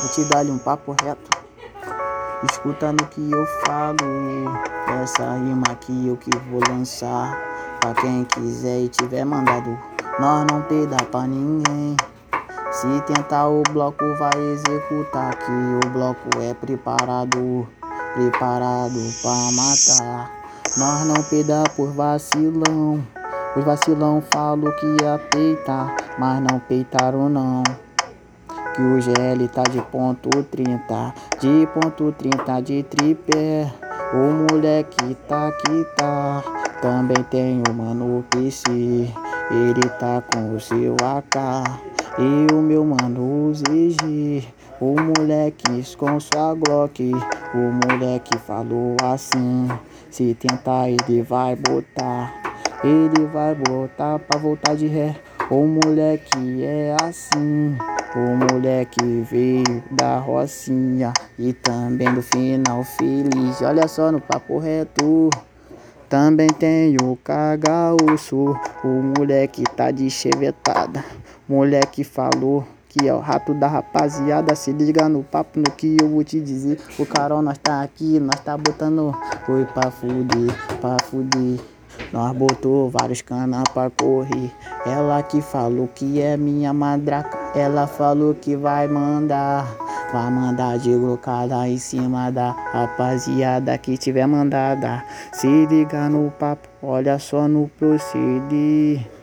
Vou te dar um papo reto. Escuta no que eu falo. Essa rima aqui eu que vou lançar. Pra quem quiser e tiver mandado. Nós não peda pra ninguém. Se tentar o bloco vai executar. Que o bloco é preparado. Preparado pra matar. Nós não peda por vacilão. Os vacilão falam que ia peitar. Mas não peitaram não que o GL tá de ponto 30, de ponto 30 de tripé. O moleque tá que tá, também tem o mano PC, ele tá com o seu AK. E o meu mano ZG, o moleque com sua Glock. O moleque falou assim: se tentar, ele vai botar, ele vai botar pra voltar de ré. O moleque é assim. O moleque veio da Rocinha e também do final feliz. Olha só no papo reto. Também tem o cagaúço. O moleque tá de chevetada. Moleque falou que é o rato da rapaziada. Se liga no papo no que eu vou te dizer. O Carol, nós tá aqui, nós tá botando. Foi pra fuder, pra fuder. Nós botou vários canas pra correr. Ela que falou que é minha madraca. Ela falou que vai mandar. Vai mandar de glocada em cima da rapaziada que tiver mandada. Se liga no papo, olha só no proceder.